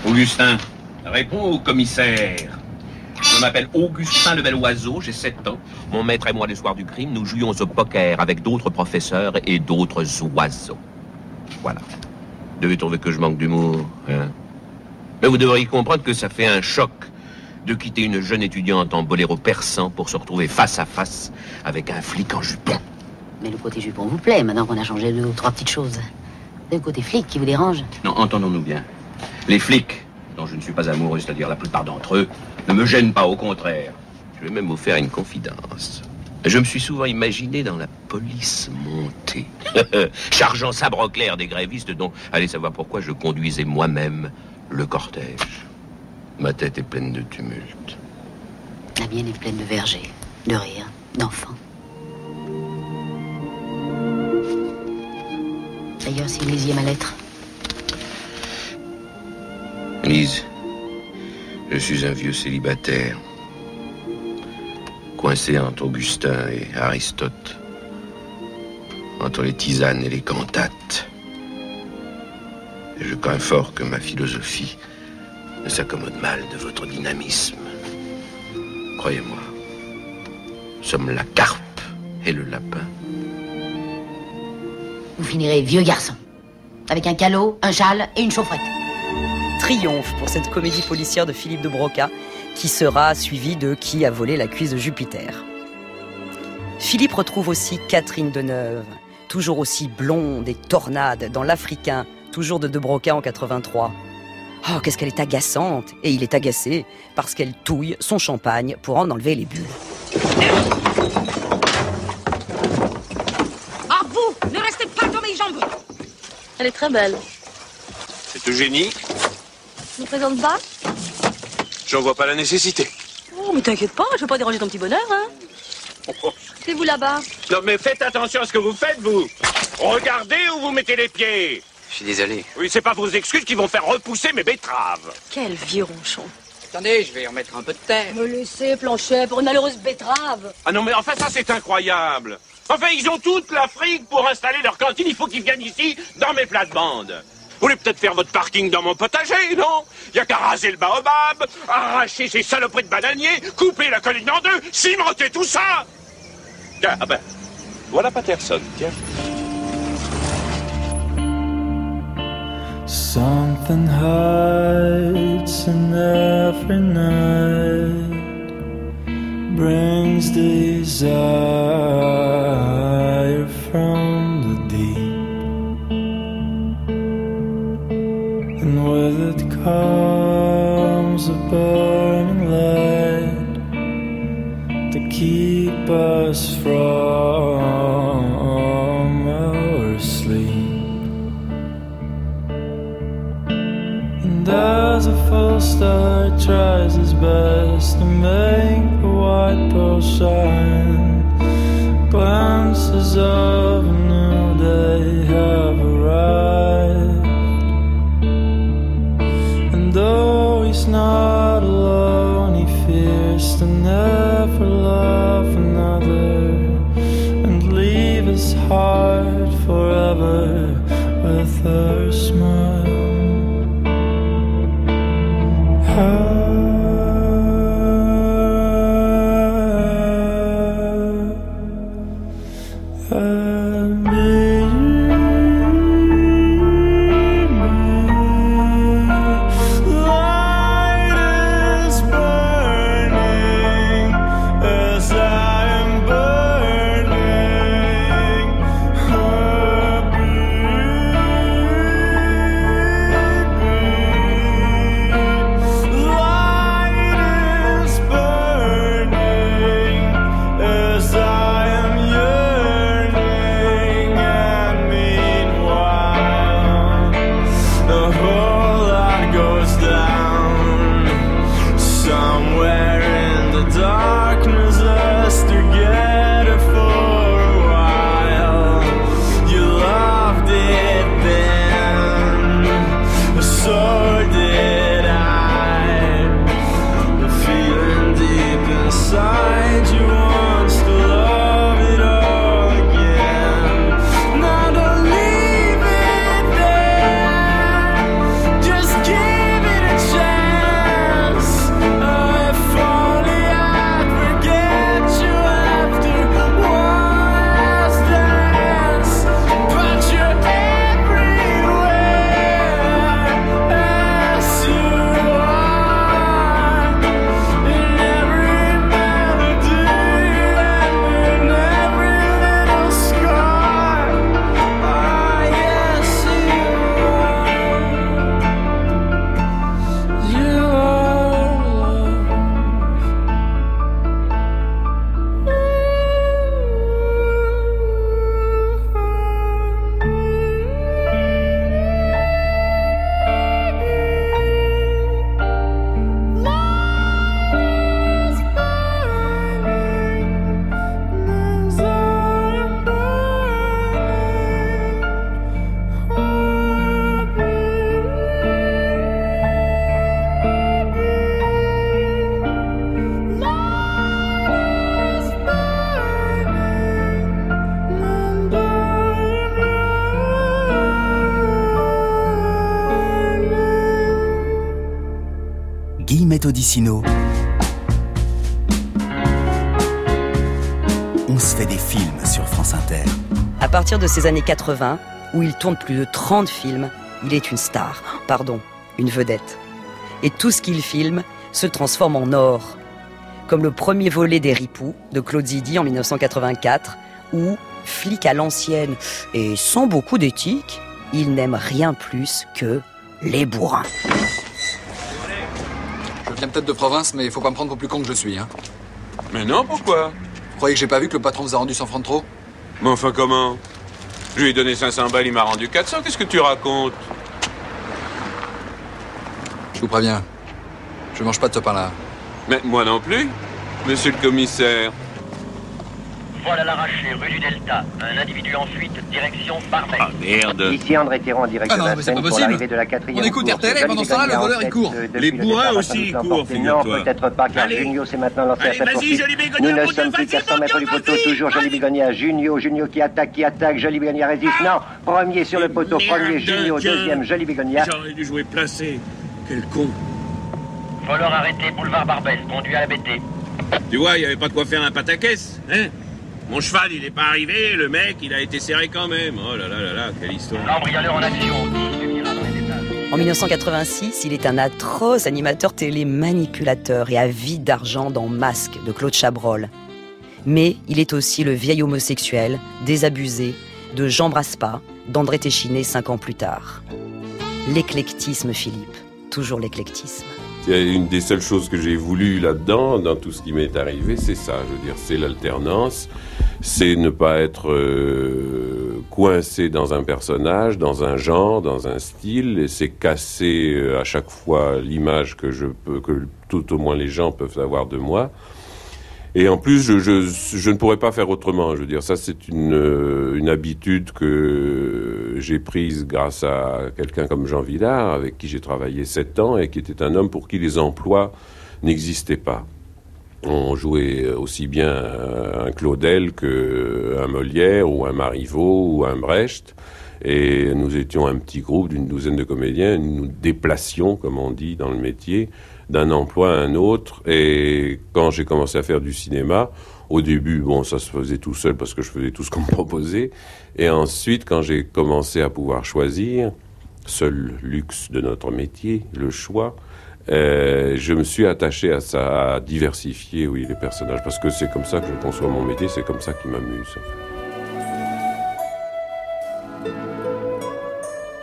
Augustin, réponds au commissaire. Je m'appelle Augustin le Bel Oiseau, j'ai 7 ans. Mon maître et moi, le soir du crime, nous jouions au poker avec d'autres professeurs et d'autres oiseaux. Voilà. Vous devez trouver que je manque d'humour, hein Mais vous devriez comprendre que ça fait un choc de quitter une jeune étudiante en boléro persan pour se retrouver face à face avec un flic en jupon. Mais le côté jupon vous plaît, maintenant qu'on a changé deux ou trois petites choses. Le côté flic qui vous dérange Non, entendons-nous bien. Les flics, dont je ne suis pas amoureux, c'est-à-dire la plupart d'entre eux, ne me gênent pas, au contraire. Je vais même vous faire une confidence. Je me suis souvent imaginé dans la police montée, chargeant sabre clair des grévistes dont, allez savoir pourquoi, je conduisais moi-même le cortège. Ma tête est pleine de tumulte. La mienne est pleine de vergers, de rires, d'enfants. D'ailleurs, si vous lisiez ma lettre, Lise, je suis un vieux célibataire, coincé entre Augustin et Aristote, entre les tisanes et les cantates. Et je crains fort que ma philosophie ne s'accommode mal de votre dynamisme. Croyez-moi, nous sommes la carpe et le lapin. vous finirez vieux garçon. Avec un calot, un châle et une chaufferette. Triomphe pour cette comédie policière de Philippe de Broca, qui sera suivie de Qui a volé la cuisse de Jupiter. Philippe retrouve aussi Catherine Deneuve, toujours aussi blonde et tornade dans L'Africain, toujours de De Broca en 83. Oh, qu'est-ce qu'elle est agaçante Et il est agacé parce qu'elle touille son champagne pour en enlever les bulles. Ah, vous Ne restez pas dans mes jambes Elle est très belle. C'est Eugénie Ne présente pas J'en vois pas la nécessité. Oh, mais t'inquiète pas, je veux pas déranger ton petit bonheur, hein. C'est vous là-bas. Non mais faites attention à ce que vous faites, vous Regardez où vous mettez les pieds Je suis désolé. Oui, c'est pas vos excuses qui vont faire repousser mes betteraves. Quel vieux ronchon. Attendez, je vais remettre un peu de terre. Me laisser, Planchet, pour une malheureuse betterave. Ah non mais enfin ça c'est incroyable Enfin ils ont toute l'Afrique pour installer leur cantine, il faut qu'ils viennent ici dans mes plates-bandes vous voulez peut-être faire votre parking dans mon potager, non Il a qu'à raser le baobab, arracher ces saloperies de bananiers, couper la colline en deux, cimenter tout ça Tiens, Ah ben, voilà Patterson, tiens. Something hides in every night, brings desire Somewhere. On se fait des films sur France Inter. À partir de ces années 80, où il tourne plus de 30 films, il est une star, pardon, une vedette. Et tout ce qu'il filme se transforme en or. Comme le premier volet des Ripoux de Claude Zidi en 1984, où, flic à l'ancienne et sans beaucoup d'éthique, il n'aime rien plus que les bourrins. Je viens peut-être de province, mais il faut pas me prendre pour plus con que je suis. Hein. Mais non, pourquoi? Vous croyez que j'ai pas vu que le patron vous a rendu 100 francs de trop Mais enfin, comment? Je lui ai donné 500 balles, il m'a rendu 400. Qu'est-ce que tu racontes? Je vous préviens. Je mange pas de ce pain-là. Mais moi non plus, monsieur le commissaire. Voilà l'arraché, rue du Delta. Un individu en fuite, direction Barbès. Ah merde Ici André Théron en direct Ah non, de la mais pour l'arrivée de la quatrième On écoute. RTL et pendant ce temps-là, le voleur, il court. Les bourrins aussi, ils courent. Non, peut-être pas, car. Junio s'est maintenant lancé à sa vas-y, poursuite. Nous ne sommes plus qu'à 100 mon mètres du poteau, toujours Johnny Bégonia. Junio, Junio qui attaque, qui attaque, Johnny Bégonia résiste. Non, premier sur le poteau, premier Junio, deuxième Johnny Bégonia. J'aurais dû jouer placé. Quel con. Voleur arrêté, boulevard Barbès, conduit à la BT. Tu vois, il n'y avait pas de quoi faire un pataquès, hein? Mon cheval, il n'est pas arrivé, le mec, il a été serré quand même. Oh là là là là, quelle histoire. En action, luminera dans les étages. En 1986, il est un atroce animateur télé manipulateur et à vie d'argent dans Masque de Claude Chabrol. Mais il est aussi le vieil homosexuel, désabusé, de Jean Braspa, d'André Téchiné cinq ans plus tard. L'éclectisme, Philippe. Toujours l'éclectisme. C'est une des seules choses que j'ai voulu là-dedans, dans tout ce qui m'est arrivé, c'est ça. Je veux dire, c'est l'alternance, c'est ne pas être euh, coincé dans un personnage, dans un genre, dans un style, et c'est casser euh, à chaque fois l'image que tout au moins les gens peuvent avoir de moi. Et en plus, je ne pourrais pas faire autrement. Je veux dire, ça, c'est une, euh, une habitude que j'ai prise grâce à quelqu'un comme Jean Villard, avec qui j'ai travaillé sept ans et qui était un homme pour qui les emplois n'existaient pas. On jouait aussi bien un Claudel qu'un Molière ou un Marivaux ou un Brecht. Et nous étions un petit groupe d'une douzaine de comédiens. Nous déplacions, comme on dit dans le métier, d'un emploi à un autre. Et quand j'ai commencé à faire du cinéma, au début, bon, ça se faisait tout seul parce que je faisais tout ce qu'on me proposait. Et ensuite, quand j'ai commencé à pouvoir choisir, seul luxe de notre métier, le choix, euh, je me suis attaché à ça, diversifier, oui, les personnages, parce que c'est comme ça que je conçois mon métier, c'est comme ça qui m'amuse.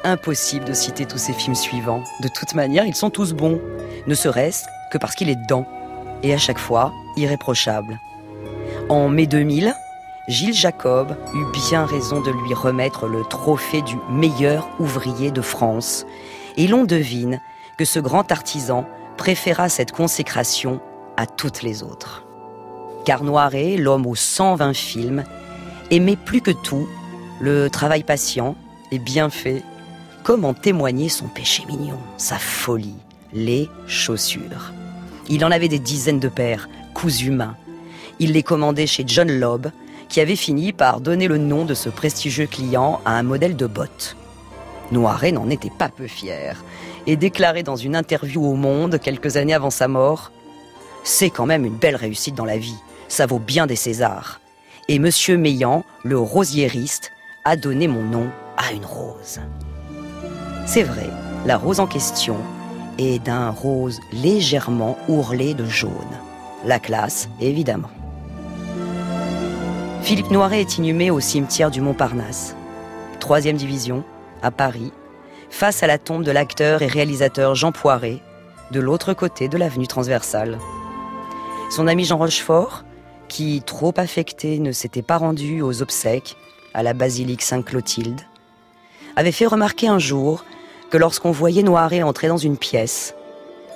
Impossible de citer tous ces films suivants. De toute manière, ils sont tous bons, ne serait-ce que parce qu'il est dedans, et à chaque fois, irréprochable. En mai 2000, Gilles Jacob eut bien raison de lui remettre le trophée du meilleur ouvrier de France. Et l'on devine que ce grand artisan préféra cette consécration à toutes les autres. Car Noiret, l'homme aux 120 films, aimait plus que tout le travail patient et bien fait, comme en témoignait son péché mignon, sa folie, les chaussures. Il en avait des dizaines de paires, cousus main. Il les commandait chez John Lobb, qui avait fini par donner le nom de ce prestigieux client à un modèle de bottes. Noiret n'en était pas peu fier et déclarait dans une interview au Monde quelques années avant sa mort C'est quand même une belle réussite dans la vie, ça vaut bien des Césars. Et Monsieur Meillan, le rosiériste, a donné mon nom à une rose. C'est vrai, la rose en question est d'un rose légèrement ourlé de jaune. La classe, évidemment. Philippe Noiret est inhumé au cimetière du Montparnasse, troisième division, à Paris, face à la tombe de l'acteur et réalisateur Jean Poiret, de l'autre côté de l'avenue transversale. Son ami Jean Rochefort, qui, trop affecté, ne s'était pas rendu aux obsèques à la basilique Sainte-Clotilde, avait fait remarquer un jour que lorsqu'on voyait Noiret entrer dans une pièce,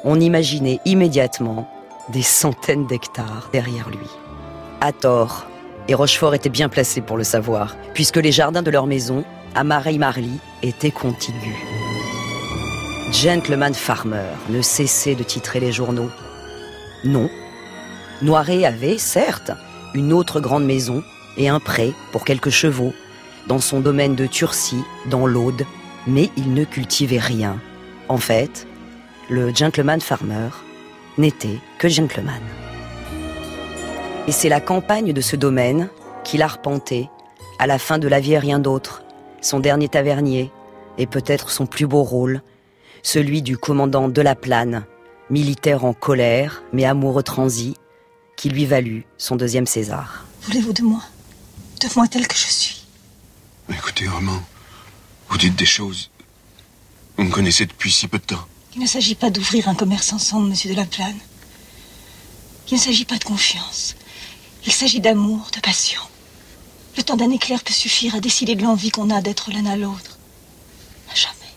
on imaginait immédiatement des centaines d'hectares derrière lui. À tort, et Rochefort était bien placé pour le savoir, puisque les jardins de leur maison, à Mareille-Marly, étaient contigus. Gentleman Farmer ne cessait de titrer les journaux. Non, Noiret avait, certes, une autre grande maison et un pré pour quelques chevaux, dans son domaine de Turcy, dans l'Aude, mais il ne cultivait rien. En fait, le gentleman farmer n'était que gentleman. Et c'est la campagne de ce domaine qu'il arpentait, à la fin de la vie et rien d'autre, son dernier tavernier, et peut-être son plus beau rôle, celui du commandant de la Plane, militaire en colère, mais amoureux transi, qui lui valut son deuxième César. Voulez-vous de moi? De moi tel que je suis? Écoutez, Armand, vous dites des choses. Vous me connaissez depuis si peu de temps. Il ne s'agit pas d'ouvrir un commerce ensemble, monsieur de la Plane. Il ne s'agit pas de confiance. Il s'agit d'amour, de passion. Le temps d'un éclair peut suffire à décider de l'envie qu'on a d'être l'un à l'autre. À jamais.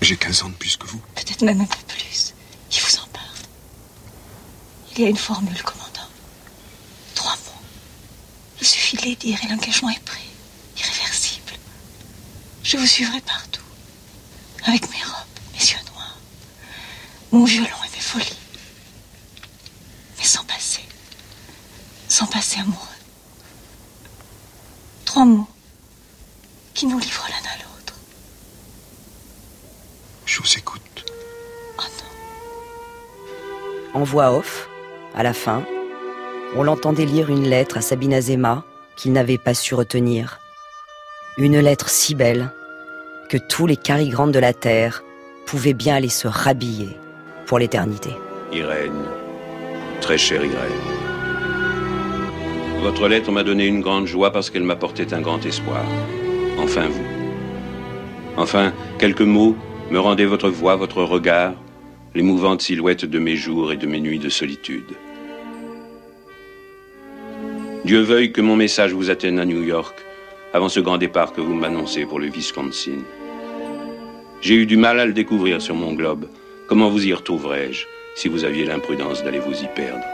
J'ai 15 ans de plus que vous. Peut-être même un peu plus. Il vous en parle. Il y a une formule, commandant. Trois mots. Il suffit de les dire et l'engagement est pris. Irréversible. Je vous suivrai partout. Avec mes robes, mes yeux noirs, mon violon et mes folies. Mais sans passer. Sans passer amoureux. Trois mots qui nous livrent l'un à l'autre. Je vous écoute. En voix off, à la fin, on l'entendait lire une lettre à Sabine Azema qu'il n'avait pas su retenir. Une lettre si belle que tous les carigrandes de la terre pouvaient bien aller se rhabiller pour l'éternité. Irène, très chère Irène. Votre lettre m'a donné une grande joie parce qu'elle m'apportait un grand espoir. Enfin vous. Enfin, quelques mots me rendaient votre voix, votre regard, l'émouvante silhouette de mes jours et de mes nuits de solitude. Dieu veuille que mon message vous atteigne à New York avant ce grand départ que vous m'annoncez pour le Wisconsin. J'ai eu du mal à le découvrir sur mon globe. Comment vous y retrouverais-je si vous aviez l'imprudence d'aller vous y perdre?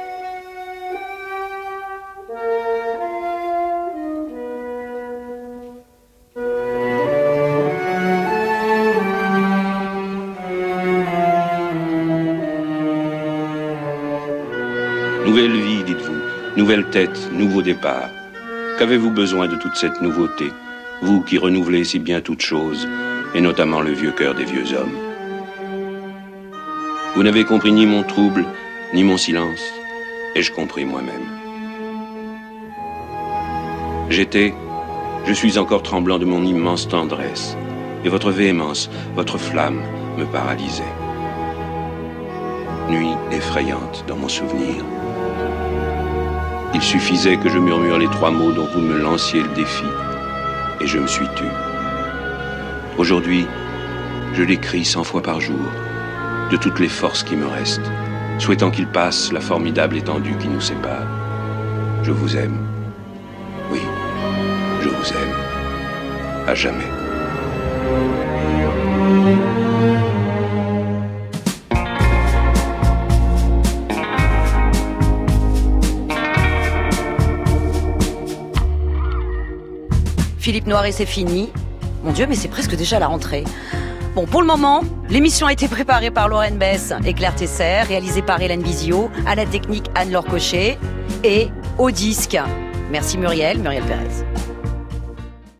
Nouveau départ. Qu'avez-vous besoin de toute cette nouveauté Vous qui renouvelez si bien toutes choses, et notamment le vieux cœur des vieux hommes? Vous n'avez compris ni mon trouble, ni mon silence, et je compris moi-même. J'étais, je suis encore tremblant de mon immense tendresse, et votre véhémence, votre flamme me paralysait. Nuit effrayante dans mon souvenir. Il suffisait que je murmure les trois mots dont vous me lanciez le défi, et je me suis tu. Aujourd'hui, je l'écris cent fois par jour, de toutes les forces qui me restent, souhaitant qu'il passe la formidable étendue qui nous sépare. Je vous aime. Oui, je vous aime. À jamais. Philippe Noiret, c'est fini. Mon Dieu, mais c'est presque déjà la rentrée. Bon, pour le moment, l'émission a été préparée par Lorraine Bess et Claire Tesser, réalisée par Hélène Bizio, à la technique Anne-Laure Cochet et au disque. Merci Muriel, Muriel Pérez.